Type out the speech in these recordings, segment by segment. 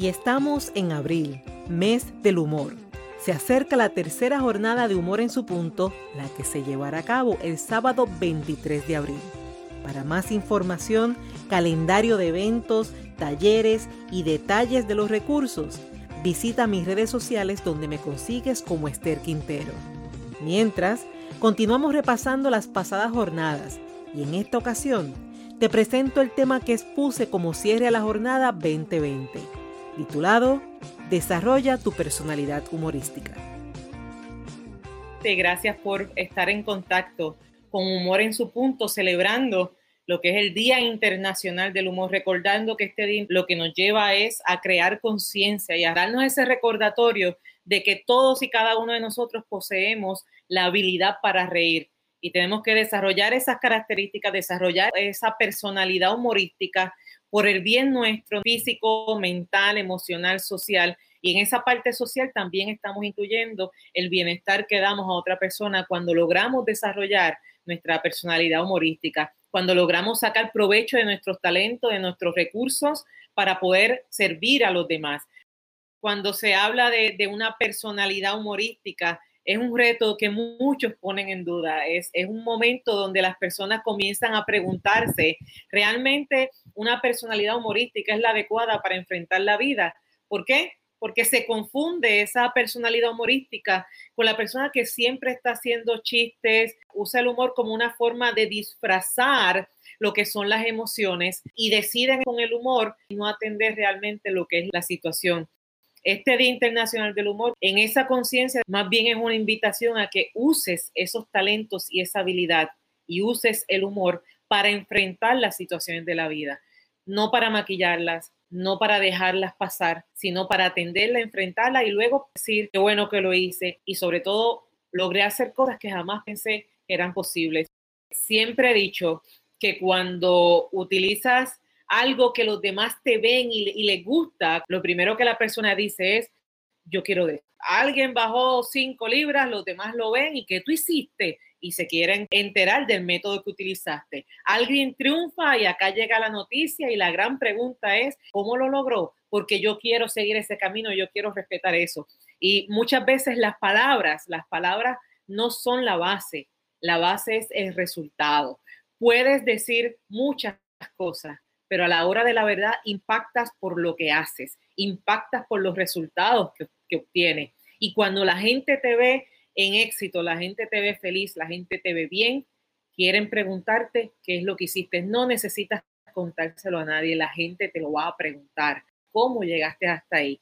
y estamos en abril, mes del humor. Se acerca la tercera jornada de Humor en su punto, la que se llevará a cabo el sábado 23 de abril. Para más información, calendario de eventos, talleres y detalles de los recursos, visita mis redes sociales donde me consigues como Esther Quintero. Mientras, continuamos repasando las pasadas jornadas y en esta ocasión te presento el tema que expuse como cierre a la jornada 2020 titulado Desarrolla tu personalidad humorística. Gracias por estar en contacto con Humor en su punto, celebrando lo que es el Día Internacional del Humor, recordando que este día lo que nos lleva es a crear conciencia y a darnos ese recordatorio de que todos y cada uno de nosotros poseemos la habilidad para reír y tenemos que desarrollar esas características, desarrollar esa personalidad humorística por el bien nuestro físico, mental, emocional, social. Y en esa parte social también estamos incluyendo el bienestar que damos a otra persona cuando logramos desarrollar nuestra personalidad humorística, cuando logramos sacar provecho de nuestros talentos, de nuestros recursos para poder servir a los demás. Cuando se habla de, una personalidad humorística, es un reto que muchos ponen en duda. Es, es, un momento donde las personas comienzan a preguntarse, ¿realmente una personalidad humorística es la adecuada para enfrentar la vida? ¿Por qué? Porque se confunde esa personalidad humorística con la persona que siempre está haciendo chistes, usa el humor como una forma de disfrazar lo que son las emociones y deciden con el humor no atender realmente lo que es la situación. Este Día Internacional del Humor, en esa conciencia, más bien es una invitación a que uses esos talentos y esa habilidad y uses el humor para enfrentar las situaciones de la vida, no para maquillarlas, no para dejarlas pasar, sino para atenderla, enfrentarla y luego decir qué bueno que lo hice y sobre todo logré hacer cosas que jamás pensé que eran posibles. Siempre he dicho que cuando utilizas algo que los demás te ven y, les gusta, lo primero que la persona dice es, yo quiero de Alguien bajó cinco libras, los demás lo ven y que tú hiciste y se quieren enterar del método que utilizaste. Alguien triunfa y acá llega la noticia y la gran pregunta es, ¿cómo lo logró? Porque yo quiero seguir ese camino, yo quiero respetar eso. Y muchas veces las palabras, las palabras no son la base, la base es el resultado. Puedes decir muchas cosas, pero a la hora de la verdad impactas por lo que haces, impactas por los resultados que, que obtienes. Y cuando la gente te ve en éxito, la gente te ve feliz, la gente te ve bien, quieren preguntarte qué es lo que hiciste. No necesitas contárselo a nadie, la gente te lo va a preguntar, cómo llegaste hasta ahí.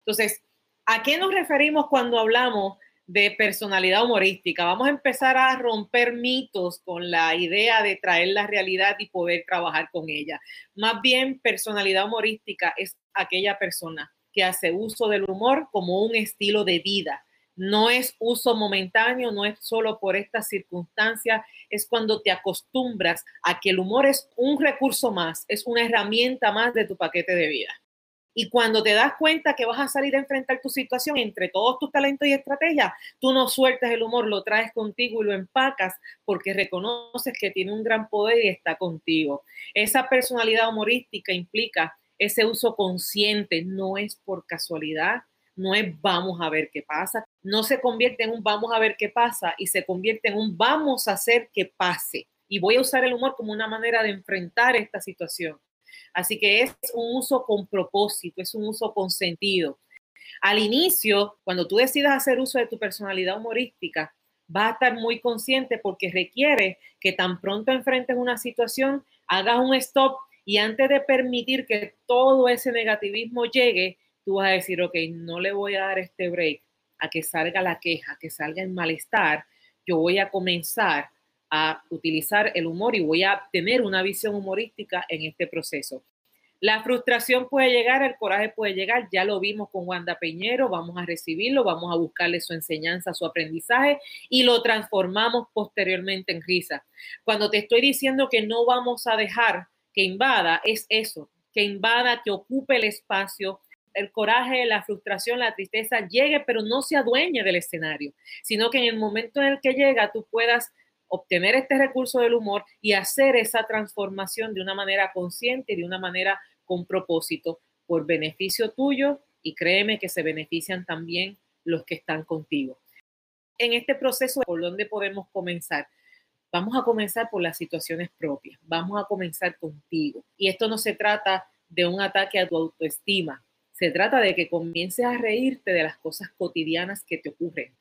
Entonces, ¿a qué nos referimos cuando hablamos de personalidad humorística. Vamos a empezar a romper mitos con la idea de traer la realidad y poder trabajar con ella. Más bien, personalidad humorística es aquella persona que hace uso del humor como un estilo de vida. No es uso momentáneo, no es solo por estas circunstancias, es cuando te acostumbras a que el humor es un recurso más, es una herramienta más de tu paquete de vida. Y cuando te das cuenta que vas a salir a enfrentar tu situación entre todos tus talentos y estrategias, tú no sueltas el humor, lo traes contigo y lo empacas porque reconoces que tiene un gran poder y está contigo. Esa personalidad humorística implica ese uso consciente, no es por casualidad, no es vamos a ver qué pasa, no se convierte en un vamos a ver qué pasa y se convierte en un vamos a hacer que pase. Y voy a usar el humor como una manera de enfrentar esta situación. Así que es un uso con propósito, es un uso con sentido. Al inicio, cuando tú decidas hacer uso de tu personalidad humorística, va a estar muy consciente porque requiere que tan pronto enfrentes una situación, hagas un stop y antes de permitir que todo ese negativismo llegue, tú vas a decir, ok, no le voy a dar este break a que salga la queja, que salga el malestar, yo voy a comenzar a utilizar el humor y voy a tener una visión humorística en este proceso. La frustración puede llegar, el coraje puede llegar, ya lo vimos con Wanda Peñero, vamos a recibirlo, vamos a buscarle su enseñanza, su aprendizaje y lo transformamos posteriormente en risa. Cuando te estoy diciendo que no vamos a dejar que invada, es eso, que invada, que ocupe el espacio, el coraje, la frustración, la tristeza llegue, pero no se adueñe del escenario, sino que en el momento en el que llega tú puedas obtener este recurso del humor y hacer esa transformación de una manera consciente y de una manera con propósito. por beneficio tuyo y créeme que se benefician también los que están contigo. En este proceso, ¿por dónde podemos comenzar? Vamos a comenzar por las situaciones propias, vamos a comenzar contigo. Y esto no se trata de un ataque a tu autoestima, se trata de que comiences a reírte de las cosas cotidianas que te ocurren.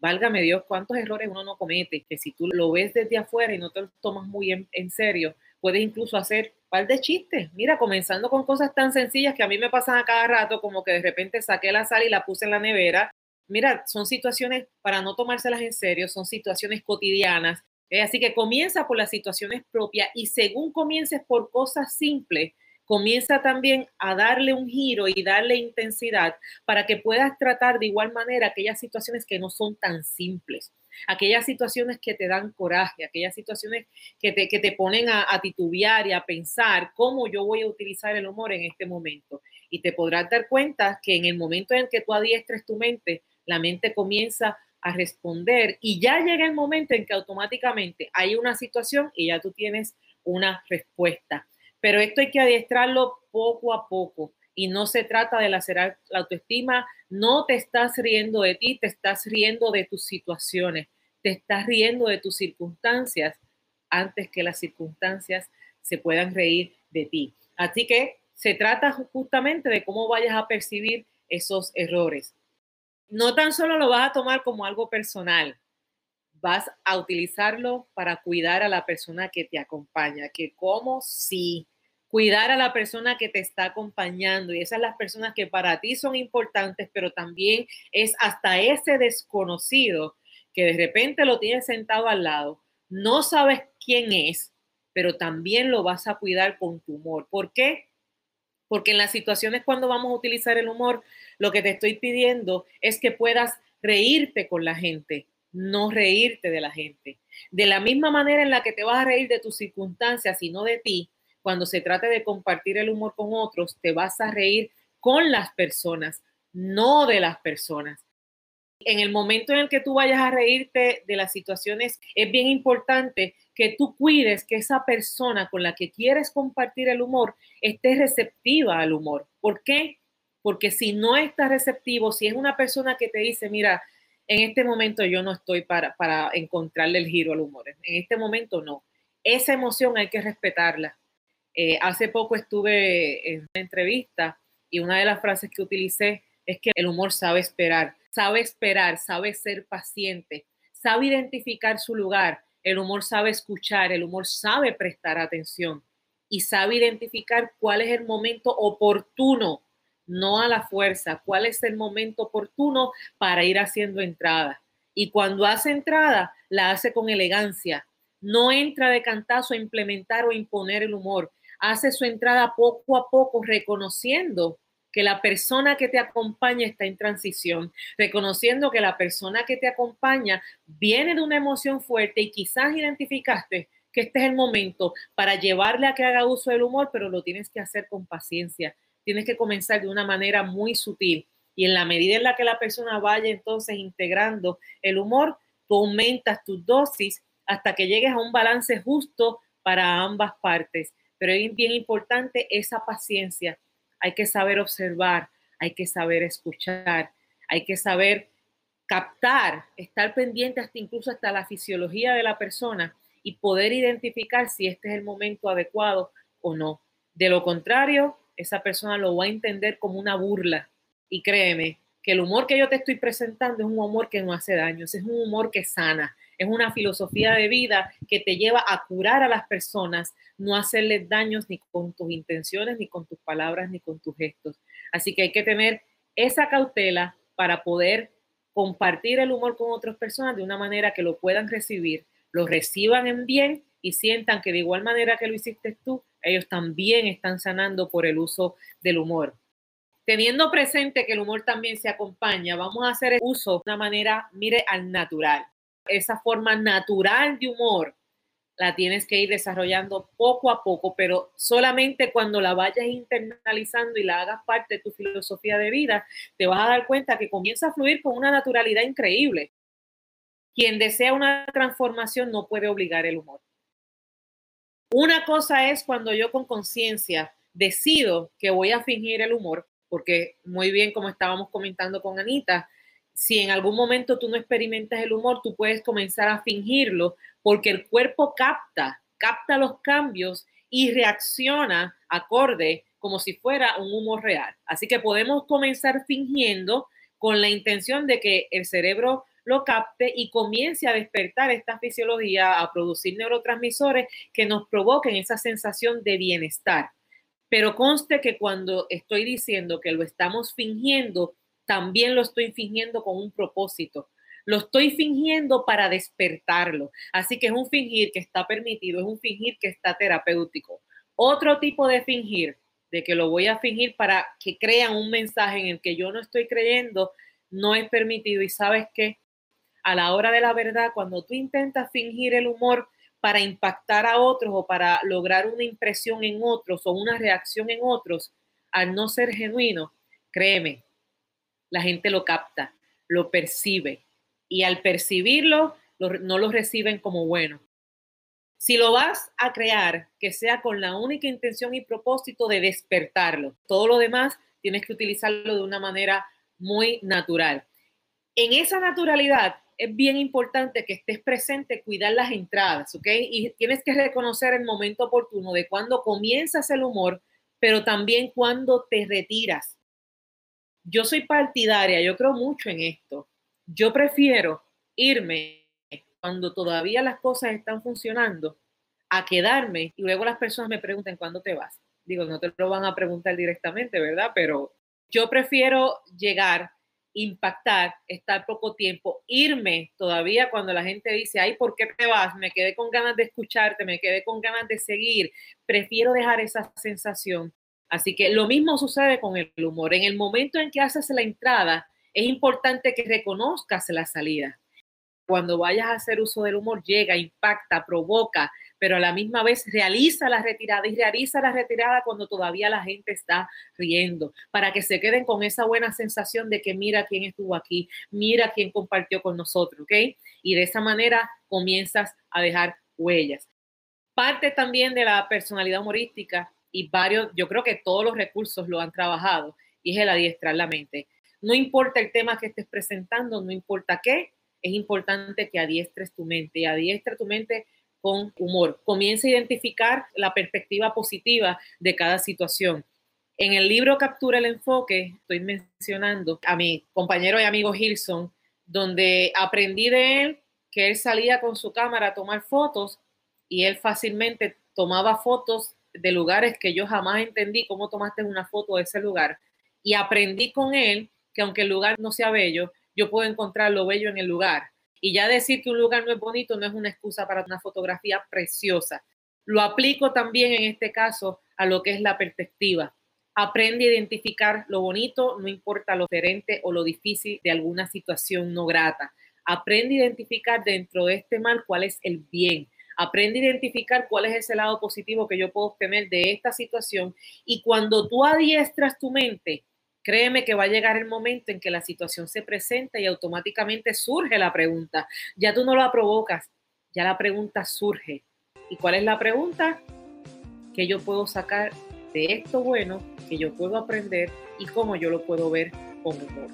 Válgame Dios, cuántos errores uno no comete, que si tú lo ves desde afuera y no te lo tomas muy en, en serio, puedes incluso hacer un par de chistes. Mira, comenzando con cosas tan sencillas que a mí me pasan a cada rato, como que de repente saqué la sal y la puse en la nevera. Mira, son situaciones para no tomárselas en serio, son situaciones cotidianas. Eh, así que comienza por las situaciones propias y según comiences por cosas simples, comienza también a darle un giro y darle intensidad para que puedas tratar de igual manera aquellas situaciones que no son tan simples, aquellas situaciones que te dan coraje, aquellas situaciones que te, que te ponen a, a titubear y a pensar cómo yo voy a utilizar el humor en este momento. Y te podrás dar cuenta que en el momento en que tú adiestres tu mente, la mente comienza a responder y ya llega el momento en que automáticamente hay una situación y ya tú tienes una respuesta. Pero esto hay que adiestrarlo poco a poco y no se trata de lacerar la autoestima, no te estás riendo de ti, te estás riendo de tus situaciones, te estás riendo de tus circunstancias antes que las circunstancias se puedan reír de ti. Así que se trata justamente de cómo vayas a percibir esos errores. No tan solo lo vas a tomar como algo personal, vas a utilizarlo para cuidar a la persona que te acompaña, que como si cuidar a la persona que te está acompañando y esas las personas que para ti son importantes, pero también es hasta ese desconocido que de repente lo tienes sentado al lado, no sabes quién es, pero también lo vas a cuidar con tu humor. ¿Por qué? Porque en las situaciones cuando vamos a utilizar el humor, lo que te estoy pidiendo es que puedas reírte con la gente, no reírte de la gente. De la misma manera en la que te vas a reír de tus circunstancias y no de ti, cuando se trate de compartir el humor con otros, te vas a reír con las personas, no de las personas. En el momento en el que tú vayas a reírte de las situaciones, es bien importante que tú cuides que esa persona con la que quieres compartir el humor esté receptiva al humor. ¿Por qué? Porque si no está receptivo, si es una persona que te dice, mira, en este momento yo no estoy para, para encontrarle el giro al humor, en este momento no. Esa emoción hay que respetarla eh, hace poco estuve en una entrevista y una de las frases que utilicé es que el humor sabe esperar, sabe esperar, sabe ser paciente, sabe identificar su lugar, el humor sabe escuchar, el humor sabe prestar atención y sabe identificar cuál es el momento oportuno, no a la fuerza, cuál es el momento oportuno para ir haciendo entrada. Y cuando hace entrada, la hace con elegancia. No entra de cantazo a implementar o imponer el humor, hace su entrada poco a poco reconociendo que la persona que te acompaña está en transición, reconociendo que la persona que te acompaña viene de una emoción fuerte y quizás identificaste que este es el momento para llevarle a que haga uso del humor, pero lo tienes que hacer con paciencia. Tienes que comenzar de una manera muy sutil y en la medida en la que la persona vaya entonces integrando el humor, tú aumentas tu dosis hasta que llegues a un balance justo para ambas partes pero es bien importante esa paciencia. Hay que saber observar, hay que saber escuchar, hay que saber captar, estar pendiente hasta incluso hasta la fisiología de la persona y poder identificar si este es el momento adecuado o no. De lo contrario, esa persona lo va a entender como una burla. Y créeme que el humor que yo te estoy presentando es un humor que no hace daño, es un humor que sana, es una filosofía de vida que te lleva a curar a las personas, no hacerles daños ni con tus intenciones, ni con tus palabras, ni con tus gestos. Así que hay que tener esa cautela para poder compartir el humor con otras personas de una manera que lo puedan recibir, lo reciban en bien y sientan que de igual manera que lo hiciste tú, ellos también están sanando por el uso del humor. Teniendo presente que el humor también se acompaña, vamos a hacer uso de una manera, mire, al natural esa forma natural de humor la tienes que ir desarrollando poco a poco, pero solamente cuando la vayas internalizando y la hagas parte de tu filosofía de vida, te vas a dar cuenta que comienza a fluir con una naturalidad increíble. Quien desea una transformación no puede obligar el humor. Una cosa es cuando yo con conciencia decido que voy a fingir el humor, porque muy bien como estábamos comentando con Anita, si en algún momento tú no experimentas el humor, tú puedes comenzar a fingirlo porque el cuerpo capta, capta los cambios y reacciona acorde como si fuera un humor real. Así que podemos comenzar fingiendo con la intención de que el cerebro lo capte y comience a despertar esta fisiología, a producir neurotransmisores que nos provoquen esa sensación de bienestar. Pero conste que cuando estoy diciendo que lo estamos fingiendo, también lo estoy fingiendo con un propósito. Lo estoy fingiendo para despertarlo. Así que es un fingir que está permitido, es un fingir que está terapéutico. Otro tipo de fingir, de que lo voy a fingir para que crean un mensaje en el que yo no estoy creyendo, no es permitido. Y sabes que a la hora de la verdad, cuando tú intentas fingir el humor para impactar a otros o para lograr una impresión en otros o una reacción en otros, al no ser genuino, créeme, la gente lo capta, lo percibe y al percibirlo no lo reciben como bueno. Si lo vas a crear, que sea con la única intención y propósito de despertarlo. Todo lo demás tienes que utilizarlo de una manera muy natural. En esa naturalidad es bien importante que estés presente, cuidar las entradas, ¿ok? Y tienes que reconocer el momento oportuno de cuando comienzas el humor, pero también cuando te retiras. Yo soy partidaria, yo creo mucho en esto. Yo prefiero irme cuando todavía las cosas están funcionando a quedarme y luego las personas me preguntan cuándo te vas. Digo, no te lo van a preguntar directamente, ¿verdad? Pero yo prefiero llegar impactar, estar poco tiempo, irme todavía cuando la gente dice, ay, ¿por qué te vas? Me quedé con ganas de escucharte, me quedé con ganas de seguir. Prefiero dejar esa sensación. Así que lo mismo sucede con el humor. En el momento en que haces la entrada, es importante que reconozcas la salida. Cuando vayas a hacer uso del humor, llega, impacta, provoca, pero a la misma vez realiza la retirada y realiza la retirada cuando todavía la gente está riendo, para que se queden con esa buena sensación de que mira quién estuvo aquí, mira quién compartió con nosotros, ¿ok? Y de esa manera comienzas a dejar huellas. Parte también de la personalidad humorística y varios, yo creo que todos los recursos lo han trabajado y es el adiestrar la mente. No importa el tema que estés presentando, no importa qué, es importante que adiestres tu mente. Adiestra tu mente con humor. Comienza a identificar la perspectiva positiva de cada situación. En el libro Captura el Enfoque, estoy mencionando a mi compañero y amigo Gilson, donde aprendí de él que él salía con su cámara a tomar fotos y él fácilmente tomaba fotos de lugares que yo jamás entendí cómo tomaste una foto de ese lugar. Y aprendí con él que aunque el lugar no sea bello, yo puedo encontrar lo bello en el lugar. Y ya decir que un lugar no es bonito no es una excusa para una fotografía preciosa. Lo aplico también en este caso a lo que es la perspectiva. Aprende a identificar lo bonito, no importa lo diferente o lo difícil de alguna situación no grata. Aprende a identificar dentro de este mal cuál es el bien. Aprende a identificar cuál es ese lado positivo que yo puedo obtener de esta situación. Y cuando tú adiestras tu mente Créeme que va a llegar el momento en que la situación se presenta y automáticamente surge la pregunta. Ya tú no la provocas, ya la pregunta surge. ¿Y cuál es la pregunta? ¿Qué yo puedo sacar de esto bueno? ¿Qué yo puedo aprender? ¿Y cómo yo lo puedo ver con humor?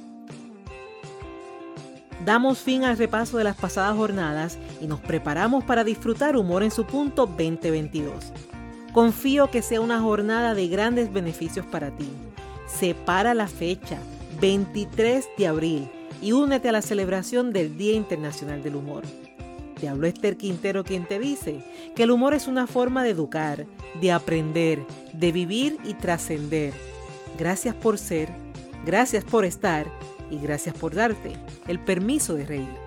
Damos fin al repaso de las pasadas jornadas y nos preparamos para disfrutar Humor en su punto 2022. Confío que sea una jornada de grandes beneficios para ti separa la fecha, 23 de abril, y únete a la celebración del Día Internacional del Humor. Te habló Esther Quintero quien te dice que el humor es una forma de educar, de aprender, de vivir y trascender. Gracias por ser, gracias por estar y gracias por darte el permiso de reír.